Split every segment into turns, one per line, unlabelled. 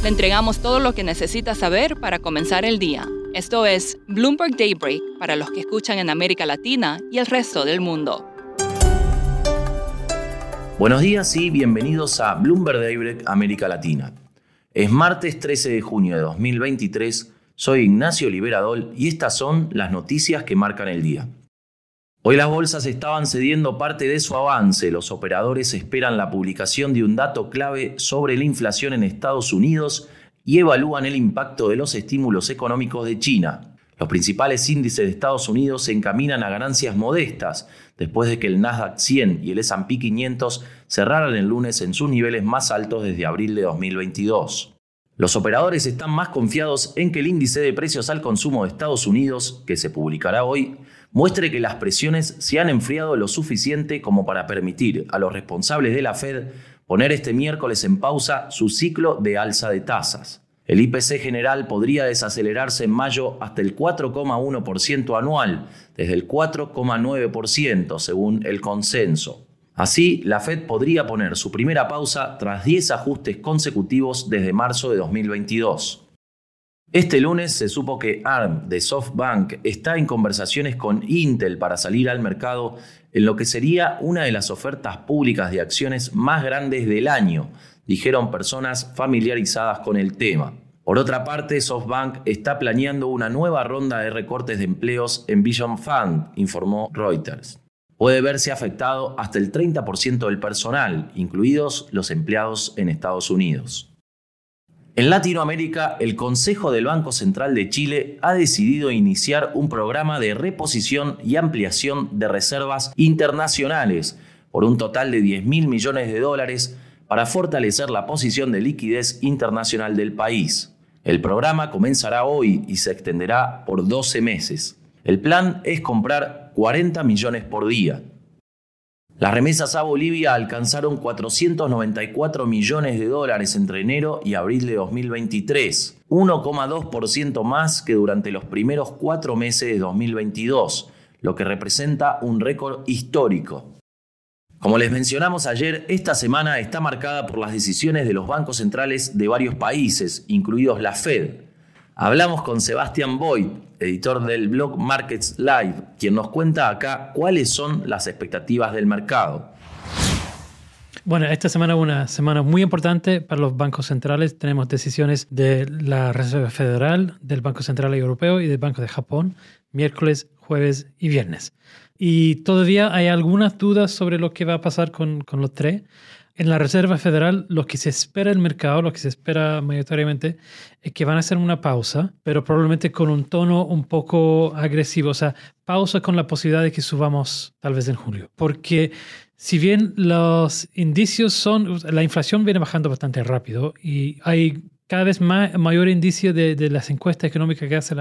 Le entregamos todo lo que necesita saber para comenzar el día. Esto es Bloomberg Daybreak para los que escuchan en América Latina y el resto del mundo.
Buenos días y bienvenidos a Bloomberg Daybreak América Latina. Es martes 13 de junio de 2023, soy Ignacio Liberadol y estas son las noticias que marcan el día. Hoy las bolsas estaban cediendo parte de su avance. Los operadores esperan la publicación de un dato clave sobre la inflación en Estados Unidos y evalúan el impacto de los estímulos económicos de China. Los principales índices de Estados Unidos se encaminan a ganancias modestas después de que el Nasdaq 100 y el S&P 500 cerraran el lunes en sus niveles más altos desde abril de 2022. Los operadores están más confiados en que el índice de precios al consumo de Estados Unidos, que se publicará hoy, muestre que las presiones se han enfriado lo suficiente como para permitir a los responsables de la Fed poner este miércoles en pausa su ciclo de alza de tasas. El IPC general podría desacelerarse en mayo hasta el 4,1% anual, desde el 4,9% según el consenso. Así, la Fed podría poner su primera pausa tras 10 ajustes consecutivos desde marzo de 2022. Este lunes se supo que ARM de SoftBank está en conversaciones con Intel para salir al mercado en lo que sería una de las ofertas públicas de acciones más grandes del año, dijeron personas familiarizadas con el tema. Por otra parte, SoftBank está planeando una nueva ronda de recortes de empleos en Vision Fund, informó Reuters. Puede verse afectado hasta el 30% del personal, incluidos los empleados en Estados Unidos. En Latinoamérica, el Consejo del Banco Central de Chile ha decidido iniciar un programa de reposición y ampliación de reservas internacionales por un total de 10 mil millones de dólares para fortalecer la posición de liquidez internacional del país. El programa comenzará hoy y se extenderá por 12 meses. El plan es comprar 40 millones por día. Las remesas a Bolivia alcanzaron 494 millones de dólares entre enero y abril de 2023, 1,2% más que durante los primeros cuatro meses de 2022, lo que representa un récord histórico. Como les mencionamos ayer, esta semana está marcada por las decisiones de los bancos centrales de varios países, incluidos la Fed, Hablamos con Sebastián Boyd, editor del blog Markets Live, quien nos cuenta acá cuáles son las expectativas del mercado.
Bueno, esta semana es una semana muy importante para los bancos centrales. Tenemos decisiones de la Reserva Federal, del Banco Central Europeo y del Banco de Japón, miércoles, jueves y viernes. Y todavía hay algunas dudas sobre lo que va a pasar con, con los tres. En la Reserva Federal, lo que se espera el mercado, lo que se espera mayoritariamente, es que van a hacer una pausa, pero probablemente con un tono un poco agresivo. O sea, pausa con la posibilidad de que subamos tal vez en julio. Porque si bien los indicios son, la inflación viene bajando bastante rápido y hay cada vez más, mayor indicio de, de las encuestas económicas que hacen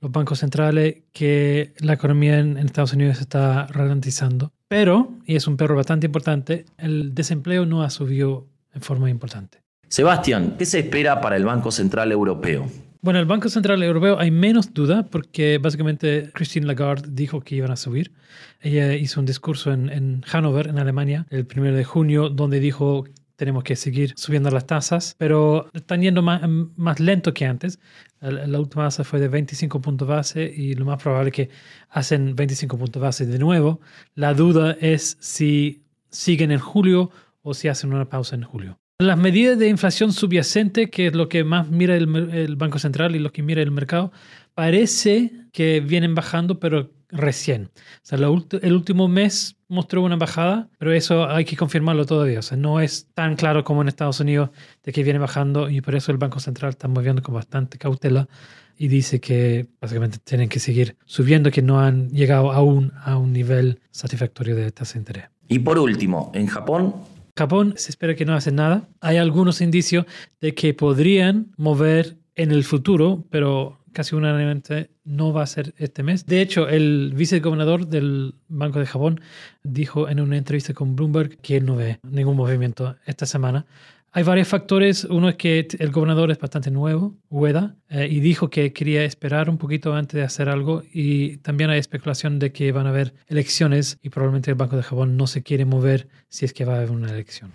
los bancos centrales que la economía en, en Estados Unidos está ralentizando. Pero, y es un perro bastante importante, el desempleo no ha subido en forma importante.
Sebastián, ¿qué se espera para el Banco Central Europeo?
Bueno, el Banco Central Europeo hay menos duda porque básicamente Christine Lagarde dijo que iban a subir. Ella hizo un discurso en, en Hannover, en Alemania, el 1 de junio, donde dijo tenemos que seguir subiendo las tasas, pero están yendo más, más lento que antes. La, última tasa fue de 25 puntos base y lo más probable es que hacen 25 puntos base de nuevo. La duda es si siguen en julio o si hacen una pausa en julio. Las medidas de inflación subyacente, que es lo que más mira el, el Banco Central y lo que mira el mercado, parece que vienen bajando, pero recién. O sea, el último mes mostró una bajada, pero eso hay que confirmarlo todavía. O sea, no es tan claro como en Estados Unidos de que viene bajando y por eso el Banco Central está moviendo con bastante cautela y dice que básicamente tienen que seguir subiendo, que no han llegado aún a un nivel satisfactorio de tasa de interés.
Y por último, en Japón
Japón se espera que no hace nada. Hay algunos indicios de que podrían mover en el futuro, pero casi unánimemente no va a ser este mes. De hecho, el vicegobernador del Banco de Japón dijo en una entrevista con Bloomberg que él no ve ningún movimiento esta semana. Hay varios factores. Uno es que el gobernador es bastante nuevo, Ueda, eh, y dijo que quería esperar un poquito antes de hacer algo. Y también hay especulación de que van a haber elecciones y probablemente el Banco de Japón no se quiere mover si es que va a haber una elección.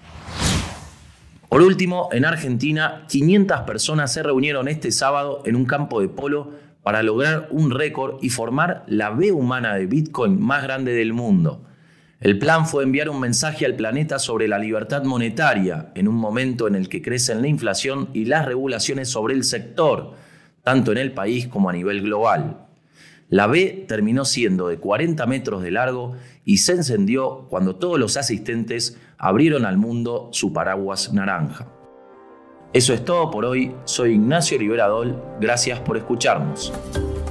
Por último, en Argentina, 500 personas se reunieron este sábado en un campo de polo para lograr un récord y formar la B humana de Bitcoin más grande del mundo. El plan fue enviar un mensaje al planeta sobre la libertad monetaria en un momento en el que crecen la inflación y las regulaciones sobre el sector, tanto en el país como a nivel global. La B terminó siendo de 40 metros de largo y se encendió cuando todos los asistentes abrieron al mundo su paraguas naranja. Eso es todo por hoy. Soy Ignacio Liberadol. Gracias por escucharnos.